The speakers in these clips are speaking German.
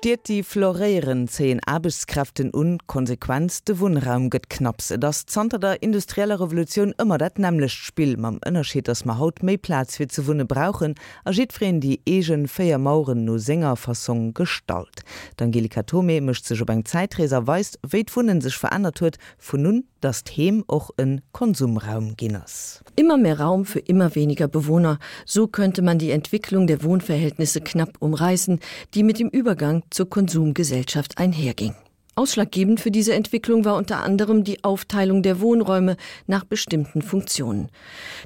Stiert die Florieren zehn Abelskraften un Konsequenz de Wohnraum gëtt knapse. Das Zter der industrielle Revolution immer dat nämlichlecht Spiel mam ënnerschiet dass ma haut méi Platz fir ze Wunne brauchen, agietfreen die egen Féier Mauuren no Sängerfassung stalt. D'Angelika Tome mischt sech op eng Zeitreser weist, wéit vunnen sech verändert huet vun nun das Them och in Konsumraum ginnners. Immer mehr Raum für immer weniger Bewohner, so könnte man die Entwicklung der Wohnverhältnisse knapp umreißen, die mit dem Übergang zur Konsumgesellschaft einherging. Ausschlaggebend für diese Entwicklung war unter anderem die Aufteilung der Wohnräume nach bestimmten Funktionen.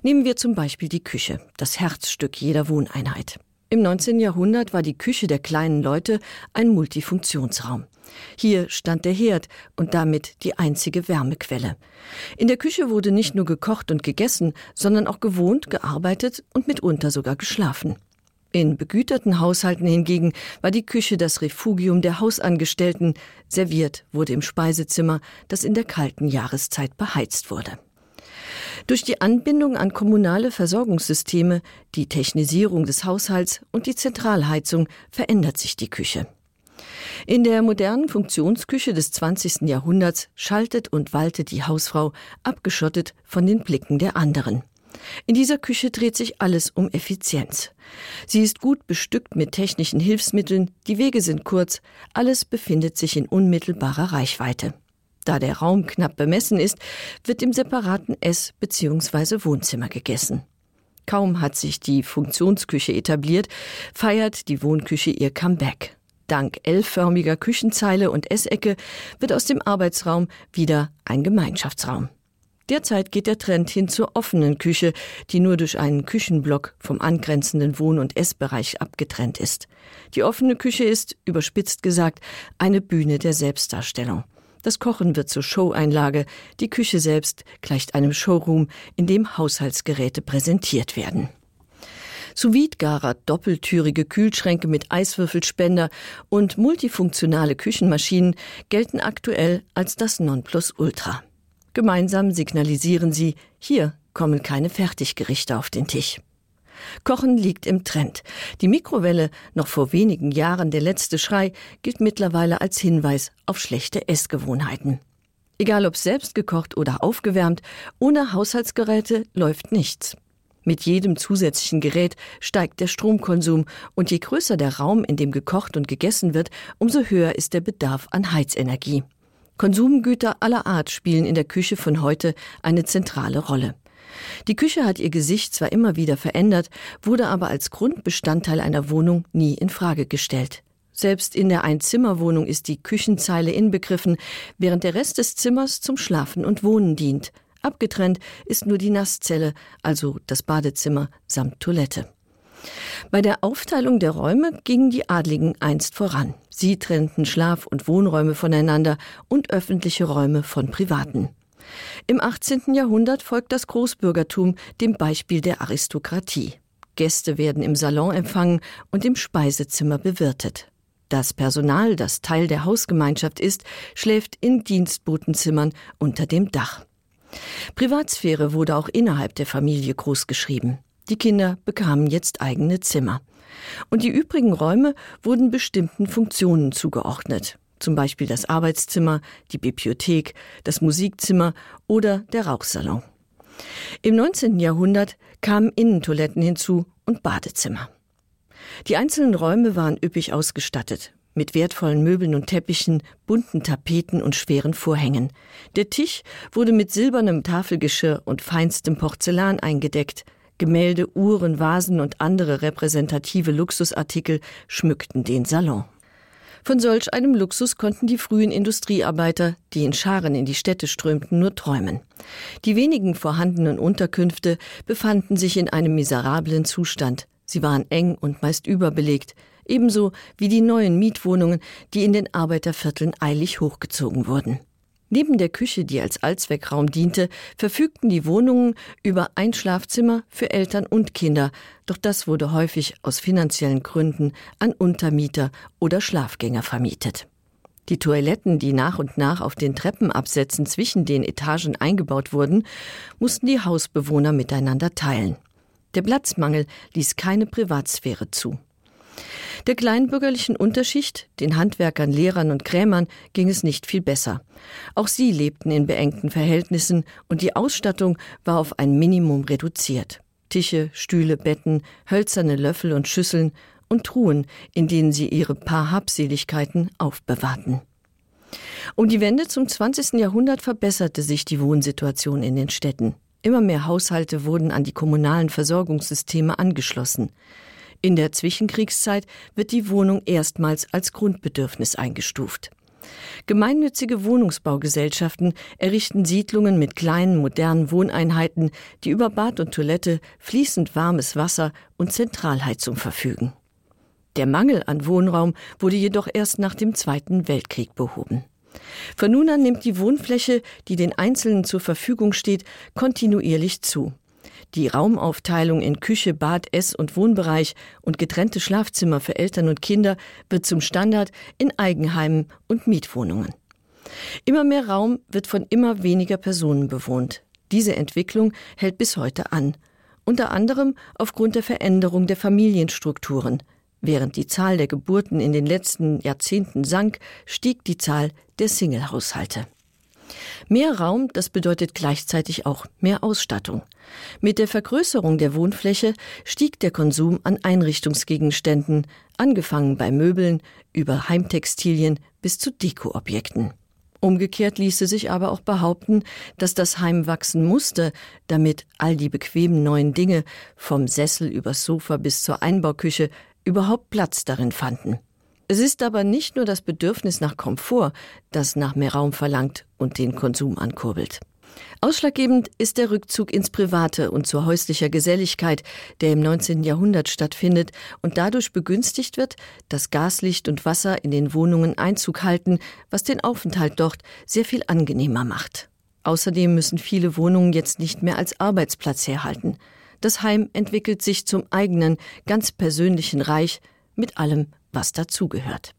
Nehmen wir zum Beispiel die Küche, das Herzstück jeder Wohneinheit. Im 19. Jahrhundert war die Küche der kleinen Leute ein Multifunktionsraum. Hier stand der Herd und damit die einzige Wärmequelle. In der Küche wurde nicht nur gekocht und gegessen, sondern auch gewohnt, gearbeitet und mitunter sogar geschlafen. In begüterten Haushalten hingegen war die Küche das Refugium der Hausangestellten, serviert wurde im Speisezimmer, das in der kalten Jahreszeit beheizt wurde. Durch die Anbindung an kommunale Versorgungssysteme, die Technisierung des Haushalts und die Zentralheizung verändert sich die Küche. In der modernen Funktionsküche des 20. Jahrhunderts schaltet und waltet die Hausfrau abgeschottet von den Blicken der anderen. In dieser Küche dreht sich alles um Effizienz. Sie ist gut bestückt mit technischen Hilfsmitteln, die Wege sind kurz, alles befindet sich in unmittelbarer Reichweite. Da der Raum knapp bemessen ist, wird im separaten Ess- bzw. Wohnzimmer gegessen. Kaum hat sich die Funktionsküche etabliert, feiert die Wohnküche ihr Comeback. Dank elfförmiger Küchenzeile und Essecke wird aus dem Arbeitsraum wieder ein Gemeinschaftsraum. Derzeit geht der Trend hin zur offenen Küche, die nur durch einen Küchenblock vom angrenzenden Wohn- und Essbereich abgetrennt ist. Die offene Küche ist, überspitzt gesagt, eine Bühne der Selbstdarstellung. Das Kochen wird zur Showeinlage, die Küche selbst gleicht einem Showroom, in dem Haushaltsgeräte präsentiert werden. Suvidgarer, doppeltürige Kühlschränke mit Eiswürfelspender und multifunktionale Küchenmaschinen gelten aktuell als das Nonplusultra. Gemeinsam signalisieren sie, hier kommen keine Fertiggerichte auf den Tisch. Kochen liegt im Trend. Die Mikrowelle, noch vor wenigen Jahren der letzte Schrei, gilt mittlerweile als Hinweis auf schlechte Essgewohnheiten. Egal ob selbst gekocht oder aufgewärmt, ohne Haushaltsgeräte läuft nichts. Mit jedem zusätzlichen Gerät steigt der Stromkonsum und je größer der Raum, in dem gekocht und gegessen wird, umso höher ist der Bedarf an Heizenergie. Konsumgüter aller Art spielen in der Küche von heute eine zentrale Rolle. Die Küche hat ihr Gesicht zwar immer wieder verändert, wurde aber als Grundbestandteil einer Wohnung nie in Frage gestellt. Selbst in der Einzimmerwohnung ist die Küchenzeile inbegriffen, während der Rest des Zimmers zum Schlafen und Wohnen dient. Abgetrennt ist nur die Nasszelle, also das Badezimmer samt Toilette. Bei der Aufteilung der Räume gingen die Adligen einst voran. Sie trennten Schlaf- und Wohnräume voneinander und öffentliche Räume von privaten. Im 18. Jahrhundert folgt das Großbürgertum dem Beispiel der Aristokratie. Gäste werden im Salon empfangen und im Speisezimmer bewirtet. Das Personal, das Teil der Hausgemeinschaft ist, schläft in Dienstbotenzimmern unter dem Dach. Privatsphäre wurde auch innerhalb der Familie großgeschrieben. Die Kinder bekamen jetzt eigene Zimmer. Und die übrigen Räume wurden bestimmten Funktionen zugeordnet zum Beispiel das Arbeitszimmer, die Bibliothek, das Musikzimmer oder der Rauchsalon. Im 19. Jahrhundert kamen Innentoiletten hinzu und Badezimmer. Die einzelnen Räume waren üppig ausgestattet, mit wertvollen Möbeln und Teppichen, bunten Tapeten und schweren Vorhängen. Der Tisch wurde mit silbernem Tafelgeschirr und feinstem Porzellan eingedeckt. Gemälde, Uhren, Vasen und andere repräsentative Luxusartikel schmückten den Salon. Von solch einem Luxus konnten die frühen Industriearbeiter, die in Scharen in die Städte strömten, nur träumen. Die wenigen vorhandenen Unterkünfte befanden sich in einem miserablen Zustand. Sie waren eng und meist überbelegt, ebenso wie die neuen Mietwohnungen, die in den Arbeitervierteln eilig hochgezogen wurden. Neben der Küche, die als Allzweckraum diente, verfügten die Wohnungen über ein Schlafzimmer für Eltern und Kinder, doch das wurde häufig aus finanziellen Gründen an Untermieter oder Schlafgänger vermietet. Die Toiletten, die nach und nach auf den Treppenabsätzen zwischen den Etagen eingebaut wurden, mussten die Hausbewohner miteinander teilen. Der Platzmangel ließ keine Privatsphäre zu. Der kleinbürgerlichen Unterschicht, den Handwerkern, Lehrern und Krämern ging es nicht viel besser. Auch sie lebten in beengten Verhältnissen und die Ausstattung war auf ein Minimum reduziert. Tische, Stühle, Betten, hölzerne Löffel und Schüsseln und Truhen, in denen sie ihre paar Habseligkeiten aufbewahrten. Um die Wende zum 20. Jahrhundert verbesserte sich die Wohnsituation in den Städten. Immer mehr Haushalte wurden an die kommunalen Versorgungssysteme angeschlossen. In der Zwischenkriegszeit wird die Wohnung erstmals als Grundbedürfnis eingestuft. Gemeinnützige Wohnungsbaugesellschaften errichten Siedlungen mit kleinen modernen Wohneinheiten, die über Bad und Toilette, fließend warmes Wasser und Zentralheizung verfügen. Der Mangel an Wohnraum wurde jedoch erst nach dem Zweiten Weltkrieg behoben. Von nun an nimmt die Wohnfläche, die den Einzelnen zur Verfügung steht, kontinuierlich zu. Die Raumaufteilung in Küche, Bad, Ess- und Wohnbereich und getrennte Schlafzimmer für Eltern und Kinder wird zum Standard in Eigenheimen und Mietwohnungen. Immer mehr Raum wird von immer weniger Personen bewohnt. Diese Entwicklung hält bis heute an, unter anderem aufgrund der Veränderung der Familienstrukturen. Während die Zahl der Geburten in den letzten Jahrzehnten sank, stieg die Zahl der Singlehaushalte. Mehr Raum, das bedeutet gleichzeitig auch mehr Ausstattung. Mit der Vergrößerung der Wohnfläche stieg der Konsum an Einrichtungsgegenständen, angefangen bei Möbeln, über Heimtextilien bis zu Dekoobjekten. Umgekehrt ließe sich aber auch behaupten, dass das Heim wachsen musste, damit all die bequemen neuen Dinge vom Sessel übers Sofa bis zur Einbauküche überhaupt Platz darin fanden. Es ist aber nicht nur das Bedürfnis nach Komfort, das nach mehr Raum verlangt und den Konsum ankurbelt. Ausschlaggebend ist der Rückzug ins Private und zur häuslicher Geselligkeit, der im 19. Jahrhundert stattfindet und dadurch begünstigt wird, dass Gaslicht und Wasser in den Wohnungen Einzug halten, was den Aufenthalt dort sehr viel angenehmer macht. Außerdem müssen viele Wohnungen jetzt nicht mehr als Arbeitsplatz herhalten. Das Heim entwickelt sich zum eigenen, ganz persönlichen Reich mit allem, was dazugehört.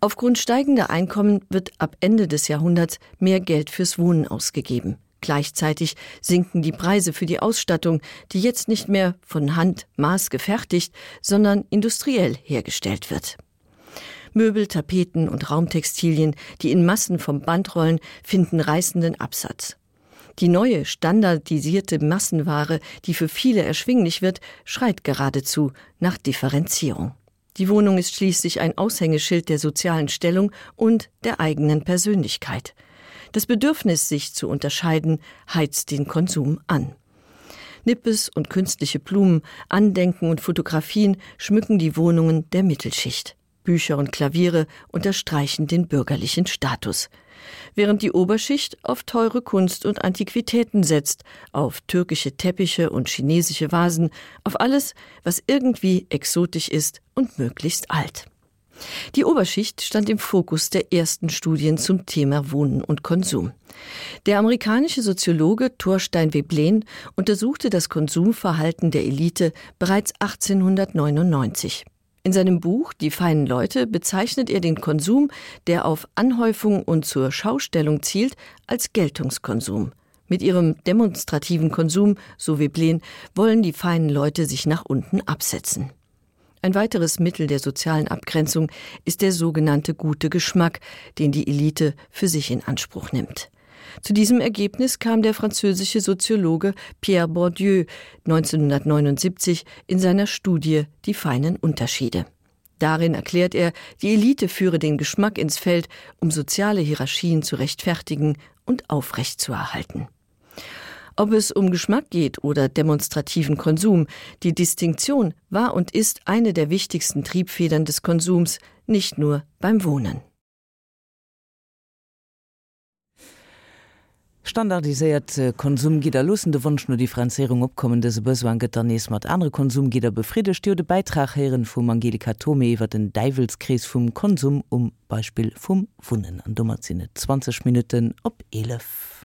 Aufgrund steigender Einkommen wird ab Ende des Jahrhunderts mehr Geld fürs Wohnen ausgegeben. Gleichzeitig sinken die Preise für die Ausstattung, die jetzt nicht mehr von Hand Maß gefertigt, sondern industriell hergestellt wird. Möbel, Tapeten und Raumtextilien, die in Massen vom Band rollen, finden reißenden Absatz. Die neue standardisierte Massenware, die für viele erschwinglich wird, schreit geradezu nach Differenzierung. Die Wohnung ist schließlich ein Aushängeschild der sozialen Stellung und der eigenen Persönlichkeit. Das Bedürfnis, sich zu unterscheiden, heizt den Konsum an. Nippes und künstliche Blumen, Andenken und Fotografien schmücken die Wohnungen der Mittelschicht. Bücher und Klaviere unterstreichen den bürgerlichen Status während die Oberschicht auf teure Kunst und Antiquitäten setzt, auf türkische Teppiche und chinesische Vasen, auf alles, was irgendwie exotisch ist und möglichst alt. Die Oberschicht stand im Fokus der ersten Studien zum Thema Wohnen und Konsum. Der amerikanische Soziologe Thorstein Weblen untersuchte das Konsumverhalten der Elite bereits 1899. In seinem Buch Die feinen Leute bezeichnet er den Konsum, der auf Anhäufung und zur Schaustellung zielt, als Geltungskonsum. Mit ihrem demonstrativen Konsum, so wie Blen, wollen die feinen Leute sich nach unten absetzen. Ein weiteres Mittel der sozialen Abgrenzung ist der sogenannte gute Geschmack, den die Elite für sich in Anspruch nimmt. Zu diesem Ergebnis kam der französische Soziologe Pierre Bourdieu 1979 in seiner Studie Die feinen Unterschiede. Darin erklärt er, die Elite führe den Geschmack ins Feld, um soziale Hierarchien zu rechtfertigen und aufrechtzuerhalten. Ob es um Geschmack geht oder demonstrativen Konsum, die Distinktion war und ist eine der wichtigsten Triebfedern des Konsums, nicht nur beim Wohnen. Standardisiert äh, Konsumgider lussende wunsch nur die Franzierung opkommende se bewangetternees mat andere Konsumgider befriede stürde Beitrag heren vum Angelika Tome iwwer den Deivelskries vum Konsum um Beispiel vum Wunnen an Dommerzinne 20 Minuten op 11.